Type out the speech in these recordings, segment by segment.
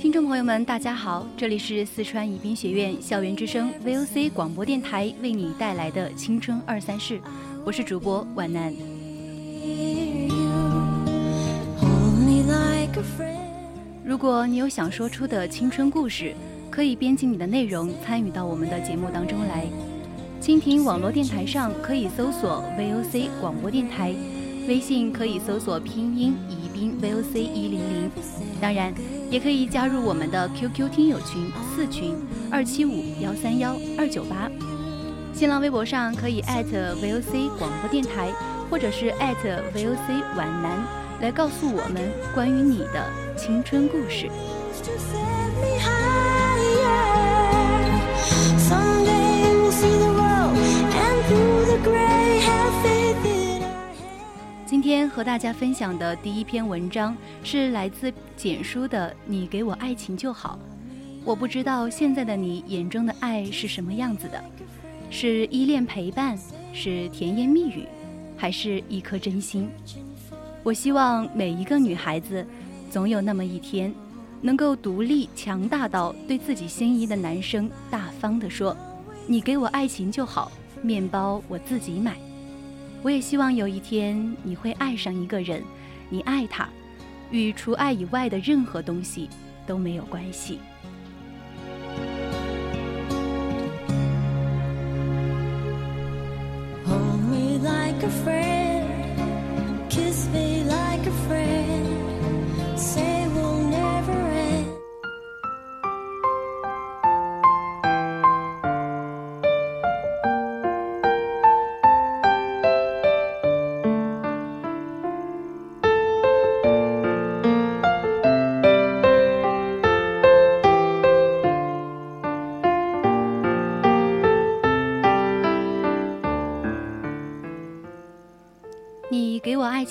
听众朋友们，大家好，这里是四川宜宾学院校园之声 VOC 广播电台为你带来的青春二三事，我是主播婉楠。Hear you. Hold me like a friend. 如果你有想说出的青春故事，可以编辑你的内容参与到我们的节目当中来。蜻蜓网络电台上可以搜索 VOC 广播电台，微信可以搜索拼音宜宾 VOC 一零零，当然也可以加入我们的 QQ 听友群四群二七五幺三幺二九八。新浪微博上可以艾特 VOC 广播电台，或者是艾特 VOC 皖南，来告诉我们关于你的青春故事。今天和大家分享的第一篇文章是来自简书的《你给我爱情就好》。我不知道现在的你眼中的爱是什么样子的，是依恋陪伴，是甜言蜜语，还是一颗真心？我希望每一个女孩子，总有那么一天，能够独立强大到对自己心仪的男生大方地说：“你给我爱情就好，面包我自己买。”我也希望有一天你会爱上一个人，你爱他，与除爱以外的任何东西都没有关系。Me like a friend,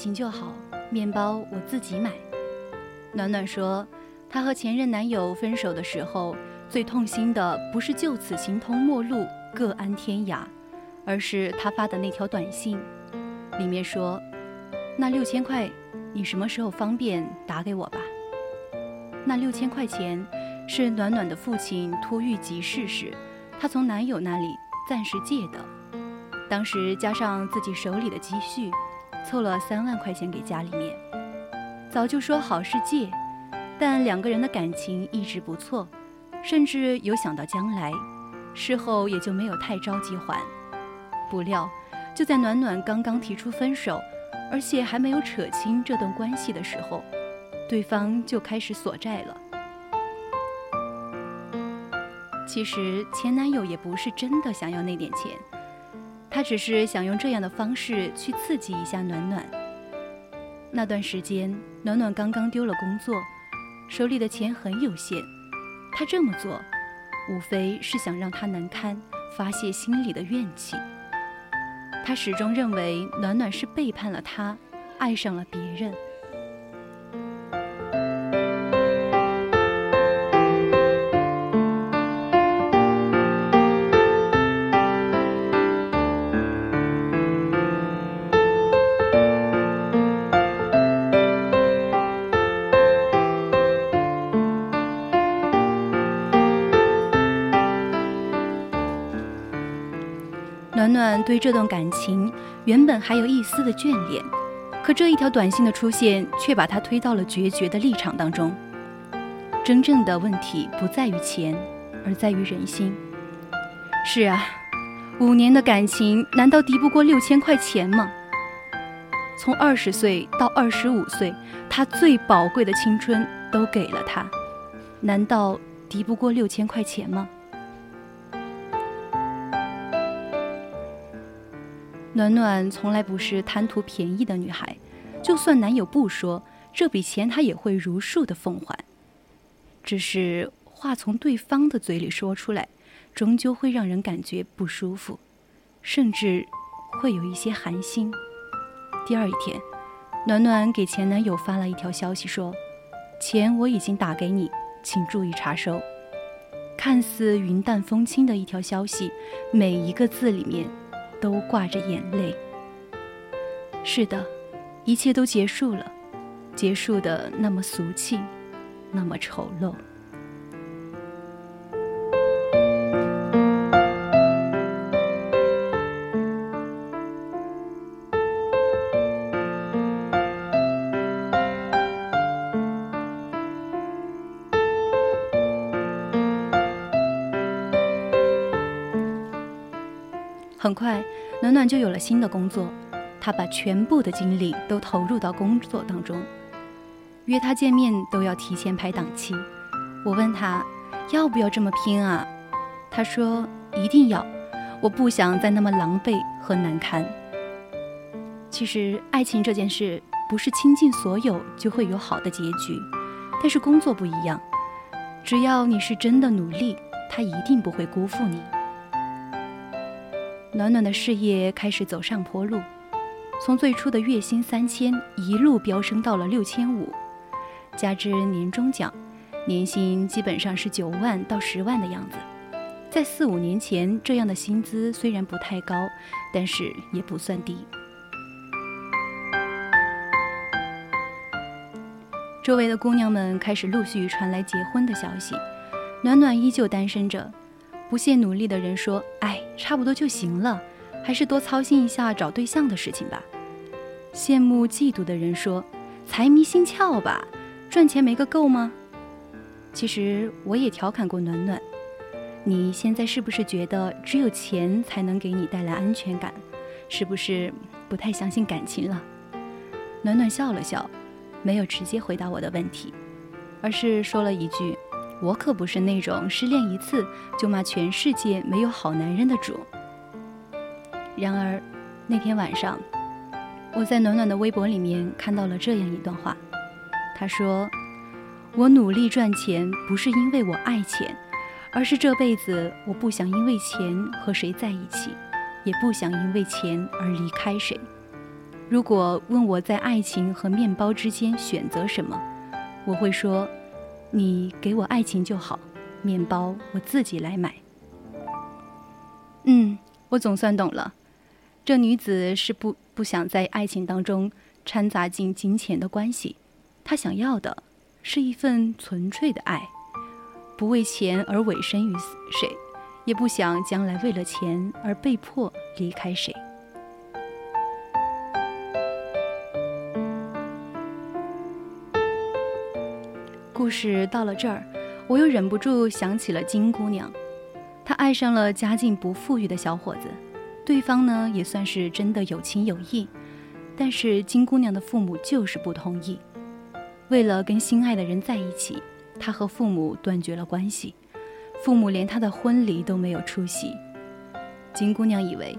情就好，面包我自己买。暖暖说，她和前任男友分手的时候，最痛心的不是就此形同陌路、各安天涯，而是他发的那条短信，里面说：“那六千块，你什么时候方便打给我吧？”那六千块钱是暖暖的父亲突遇急事时，她从男友那里暂时借的，当时加上自己手里的积蓄。凑了三万块钱给家里面，早就说好是借，但两个人的感情一直不错，甚至有想到将来，事后也就没有太着急还。不料，就在暖暖刚刚提出分手，而且还没有扯清这段关系的时候，对方就开始索债了。其实前男友也不是真的想要那点钱。他只是想用这样的方式去刺激一下暖暖。那段时间，暖暖刚刚丢了工作，手里的钱很有限。他这么做，无非是想让他难堪，发泄心里的怨气。他始终认为暖暖是背叛了他，爱上了别人。暖暖对这段感情原本还有一丝的眷恋，可这一条短信的出现，却把他推到了决绝的立场当中。真正的问题不在于钱，而在于人心。是啊，五年的感情，难道敌不过六千块钱吗？从二十岁到二十五岁，他最宝贵的青春都给了他，难道敌不过六千块钱吗？暖暖从来不是贪图便宜的女孩，就算男友不说，这笔钱她也会如数的奉还。只是话从对方的嘴里说出来，终究会让人感觉不舒服，甚至会有一些寒心。第二一天，暖暖给前男友发了一条消息，说：“钱我已经打给你，请注意查收。”看似云淡风轻的一条消息，每一个字里面都挂着眼泪。是的，一切都结束了，结束的那么俗气，那么丑陋。很快，暖暖就有了新的工作。她把全部的精力都投入到工作当中。约她见面都要提前排档期。我问她要不要这么拼啊？他说一定要，我不想再那么狼狈和难堪。其实，爱情这件事不是倾尽所有就会有好的结局，但是工作不一样，只要你是真的努力，他一定不会辜负你。暖暖的事业开始走上坡路，从最初的月薪三千一路飙升到了六千五，加之年终奖，年薪基本上是九万到十万的样子。在四五年前，这样的薪资虽然不太高，但是也不算低。周围的姑娘们开始陆续传来结婚的消息，暖暖依旧单身着。不懈努力的人说：“哎，差不多就行了，还是多操心一下找对象的事情吧。”羡慕嫉妒的人说：“财迷心窍吧，赚钱没个够吗？”其实我也调侃过暖暖：“你现在是不是觉得只有钱才能给你带来安全感？是不是不太相信感情了？”暖暖笑了笑，没有直接回答我的问题，而是说了一句。我可不是那种失恋一次就骂全世界没有好男人的主。然而，那天晚上，我在暖暖的微博里面看到了这样一段话。他说：“我努力赚钱不是因为我爱钱，而是这辈子我不想因为钱和谁在一起，也不想因为钱而离开谁。如果问我在爱情和面包之间选择什么，我会说。”你给我爱情就好，面包我自己来买。嗯，我总算懂了，这女子是不不想在爱情当中掺杂进金钱的关系，她想要的是一份纯粹的爱，不为钱而委身于谁，也不想将来为了钱而被迫离开谁。故事到了这儿，我又忍不住想起了金姑娘。她爱上了家境不富裕的小伙子，对方呢也算是真的有情有义。但是金姑娘的父母就是不同意。为了跟心爱的人在一起，她和父母断绝了关系，父母连她的婚礼都没有出席。金姑娘以为，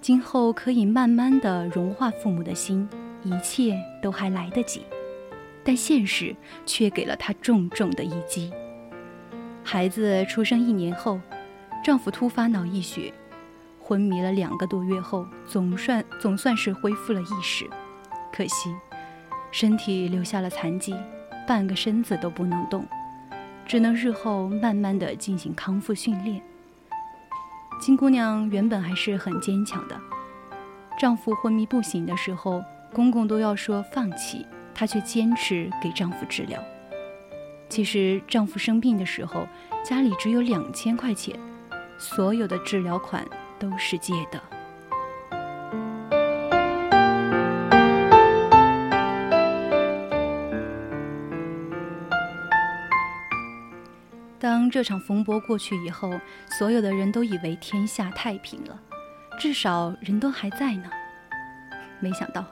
今后可以慢慢的融化父母的心，一切都还来得及。但现实却给了她重重的一击。孩子出生一年后，丈夫突发脑溢血，昏迷了两个多月后，总算总算是恢复了意识。可惜，身体留下了残疾，半个身子都不能动，只能日后慢慢的进行康复训练。金姑娘原本还是很坚强的，丈夫昏迷不醒的时候，公公都要说放弃。她却坚持给丈夫治疗。其实丈夫生病的时候家里只有两千块钱所有的治疗款都是借的。当这场风波过去以后所有的人都以为天下太平了至少人都还在呢。没想到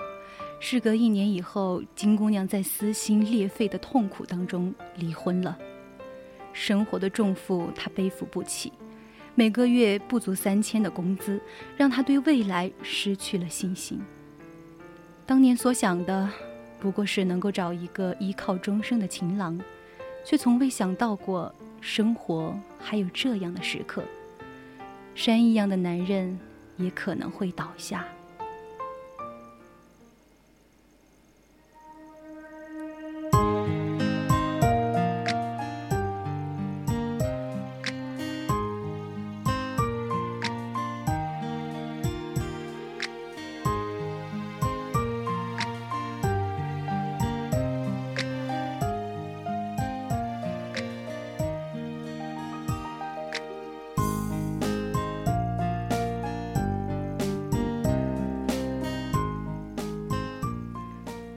事隔一年以后，金姑娘在撕心裂肺的痛苦当中离婚了。生活的重负她背负不起，每个月不足三千的工资，让她对未来失去了信心。当年所想的，不过是能够找一个依靠终生的情郎，却从未想到过。生活还有这样的时刻，山一样的男人也可能会倒下。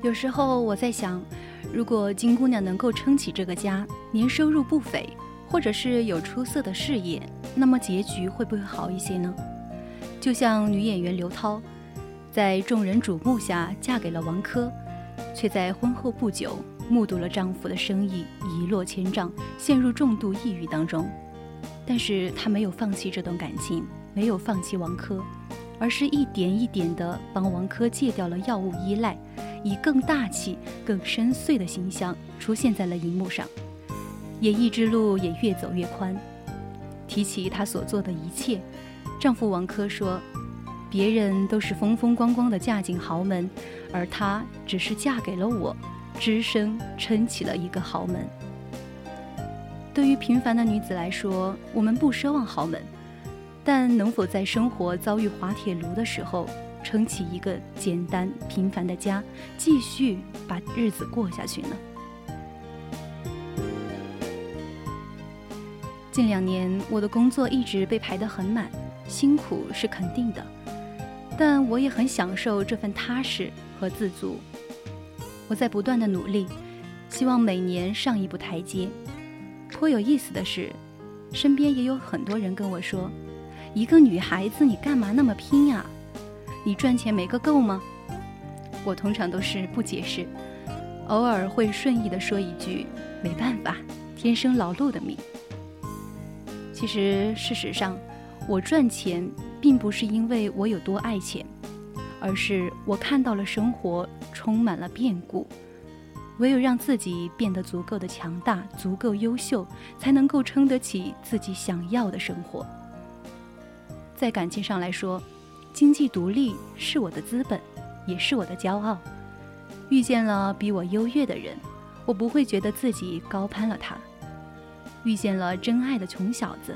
有时候我在想，如果金姑娘能够撑起这个家，年收入不菲，或者是有出色的事业，那么结局会不会好一些呢？就像女演员刘涛，在众人瞩目下嫁给了王珂，却在婚后不久目睹了丈夫的生意一落千丈，陷入重度抑郁当中。但是她没有放弃这段感情，没有放弃王珂，而是一点一点地帮王珂戒掉了药物依赖。以更大气、更深邃的形象出现在了荧幕上，演艺之路也越走越宽。提起她所做的一切，丈夫王珂说：“别人都是风风光光的嫁进豪门，而她只是嫁给了我，只身撑起了一个豪门。”对于平凡的女子来说，我们不奢望豪门，但能否在生活遭遇滑铁卢的时候？撑起一个简单平凡的家，继续把日子过下去呢。近两年，我的工作一直被排得很满，辛苦是肯定的，但我也很享受这份踏实和自足。我在不断的努力，希望每年上一步台阶。颇有意思的是，身边也有很多人跟我说：“一个女孩子，你干嘛那么拼呀？”你赚钱没个够吗？我通常都是不解释，偶尔会顺意的说一句：“没办法，天生劳碌的命。”其实，事实上，我赚钱并不是因为我有多爱钱，而是我看到了生活充满了变故，唯有让自己变得足够的强大、足够优秀，才能够撑得起自己想要的生活。在感情上来说。经济独立是我的资本，也是我的骄傲。遇见了比我优越的人，我不会觉得自己高攀了他；遇见了真爱的穷小子，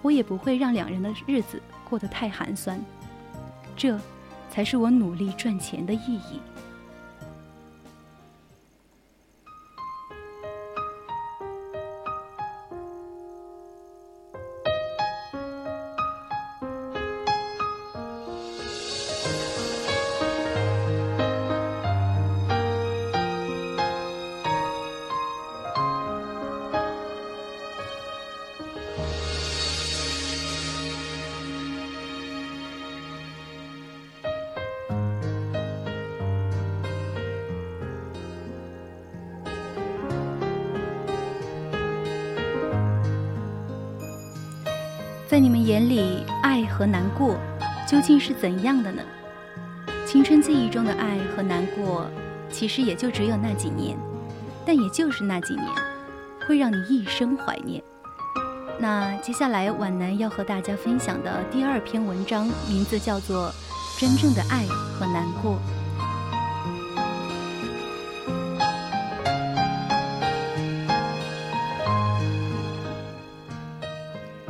我也不会让两人的日子过得太寒酸。这，才是我努力赚钱的意义。在你们眼里，爱和难过究竟是怎样的呢？青春记忆中的爱和难过，其实也就只有那几年，但也就是那几年，会让你一生怀念。那接下来，皖南要和大家分享的第二篇文章，名字叫做《真正的爱和难过》。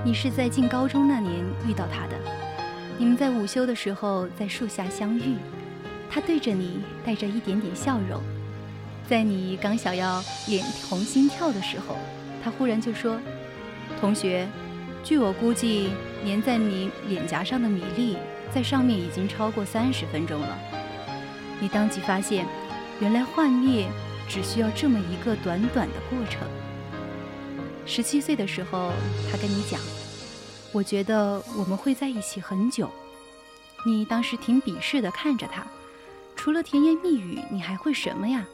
你是在进高中那年遇到他的，你们在午休的时候在树下相遇，他对着你带着一点点笑容，在你刚想要脸红心跳的时候，他忽然就说：“同学，据我估计，粘在你脸颊上的米粒在上面已经超过三十分钟了。”你当即发现，原来幻灭只需要这么一个短短的过程。十七岁的时候，他跟你讲：“我觉得我们会在一起很久。”你当时挺鄙视的看着他，除了甜言蜜语，你还会什么呀？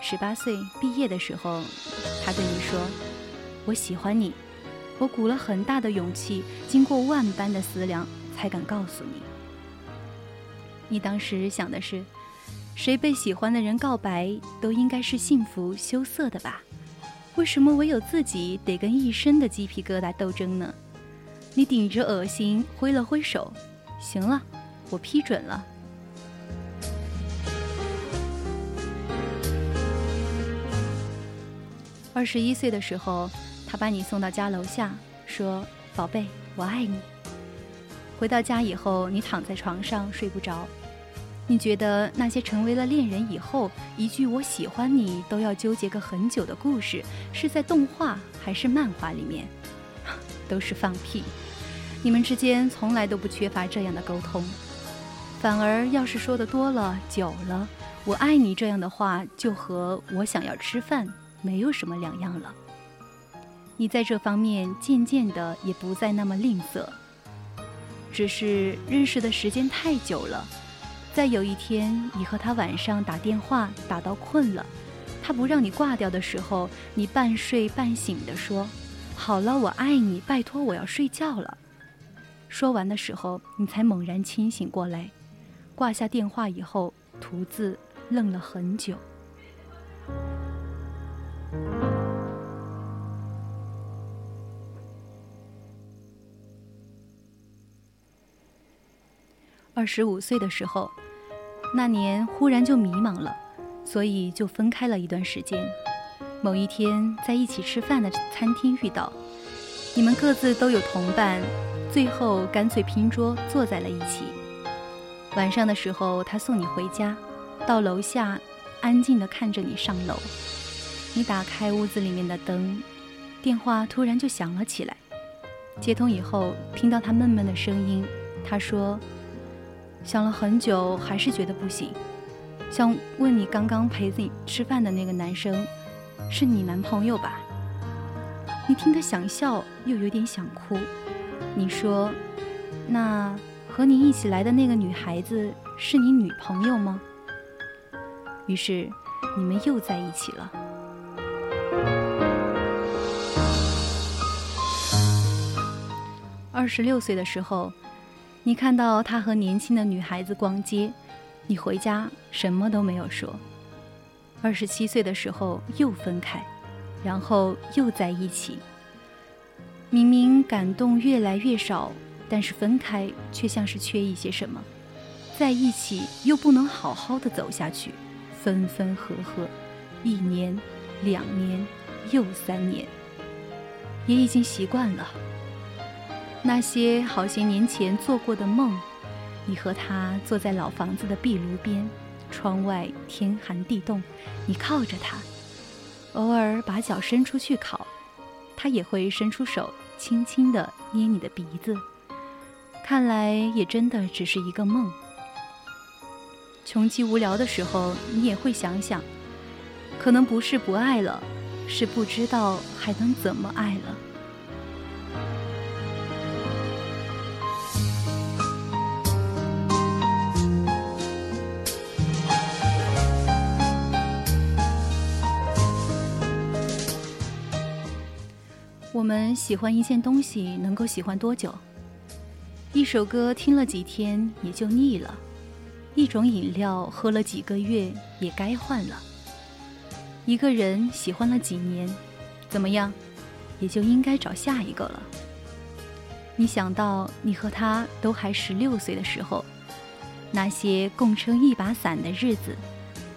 十八岁毕业的时候，他对你说：“我喜欢你。”我鼓了很大的勇气，经过万般的思量，才敢告诉你。你当时想的是，谁被喜欢的人告白，都应该是幸福羞涩的吧？为什么唯有自己得跟一身的鸡皮疙瘩斗争呢？你顶着恶心挥了挥手，行了，我批准了。二十一岁的时候。他把你送到家楼下，说：“宝贝，我爱你。”回到家以后，你躺在床上睡不着。你觉得那些成为了恋人以后，一句“我喜欢你”都要纠结个很久的故事，是在动画还是漫画里面？都是放屁！你们之间从来都不缺乏这样的沟通，反而要是说的多了、久了，“我爱你”这样的话，就和我想要吃饭没有什么两样了。你在这方面渐渐的也不再那么吝啬，只是认识的时间太久了，在有一天你和他晚上打电话打到困了，他不让你挂掉的时候，你半睡半醒地说：“好了，我爱你，拜托我要睡觉了。”说完的时候，你才猛然清醒过来，挂下电话以后，独自愣了很久。二十五岁的时候，那年忽然就迷茫了，所以就分开了一段时间。某一天在一起吃饭的餐厅遇到，你们各自都有同伴，最后干脆拼桌坐在了一起。晚上的时候，他送你回家，到楼下，安静地看着你上楼。你打开屋子里面的灯，电话突然就响了起来。接通以后，听到他闷闷的声音，他说。想了很久，还是觉得不行。想问你，刚刚陪你吃饭的那个男生，是你男朋友吧？你听他想笑，又有点想哭。你说，那和你一起来的那个女孩子是你女朋友吗？于是，你们又在一起了。二十六岁的时候。你看到他和年轻的女孩子逛街，你回家什么都没有说。二十七岁的时候又分开，然后又在一起。明明感动越来越少，但是分开却像是缺一些什么，在一起又不能好好的走下去，分分合合，一年、两年，又三年，也已经习惯了。那些好些年前做过的梦，你和他坐在老房子的壁炉边，窗外天寒地冻，你靠着他，偶尔把脚伸出去烤，他也会伸出手轻轻地捏你的鼻子。看来也真的只是一个梦。穷极无聊的时候，你也会想想，可能不是不爱了，是不知道还能怎么爱了。们喜欢一件东西能够喜欢多久？一首歌听了几天也就腻了，一种饮料喝了几个月也该换了。一个人喜欢了几年，怎么样，也就应该找下一个了。你想到你和他都还十六岁的时候，那些共撑一把伞的日子，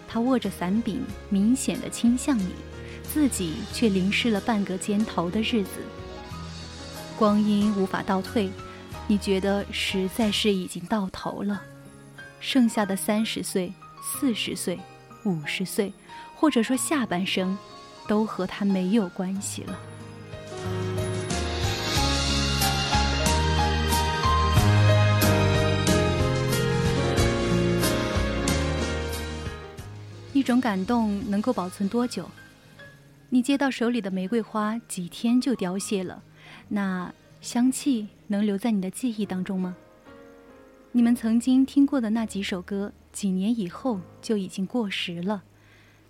他握着伞柄，明显的倾向你。自己却淋湿了半个肩头的日子，光阴无法倒退，你觉得实在是已经到头了。剩下的三十岁、四十岁、五十岁，或者说下半生，都和他没有关系了。一种感动能够保存多久？你接到手里的玫瑰花几天就凋谢了，那香气能留在你的记忆当中吗？你们曾经听过的那几首歌，几年以后就已经过时了，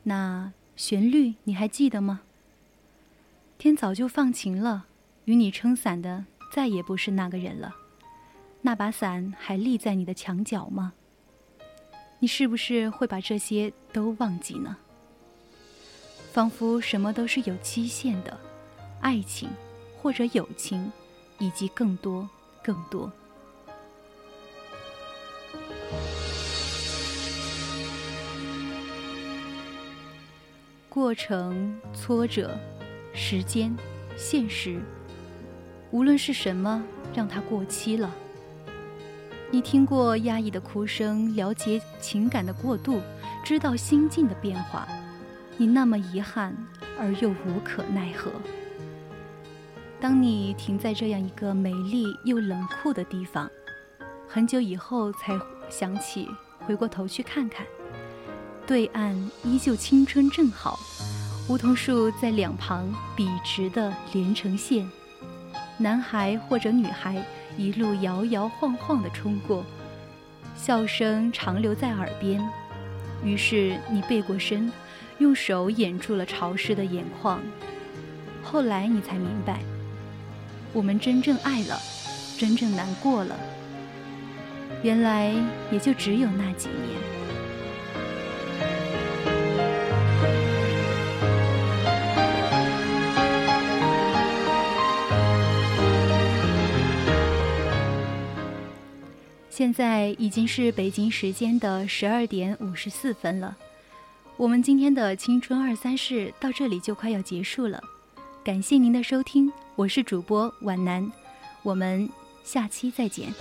那旋律你还记得吗？天早就放晴了，与你撑伞的再也不是那个人了，那把伞还立在你的墙角吗？你是不是会把这些都忘记呢？仿佛什么都是有期限的，爱情，或者友情，以及更多、更多。过程、挫折、时间、现实，无论是什么，让它过期了。你听过压抑的哭声，了解情感的过渡，知道心境的变化。你那么遗憾，而又无可奈何。当你停在这样一个美丽又冷酷的地方，很久以后才想起，回过头去看看，对岸依旧青春正好，梧桐树在两旁笔直的连成线，男孩或者女孩。一路摇摇晃晃地冲过，笑声长留在耳边。于是你背过身，用手掩住了潮湿的眼眶。后来你才明白，我们真正爱了，真正难过了，原来也就只有那几年。现在已经是北京时间的十二点五十四分了，我们今天的青春二三事到这里就快要结束了，感谢您的收听，我是主播皖南，我们下期再见。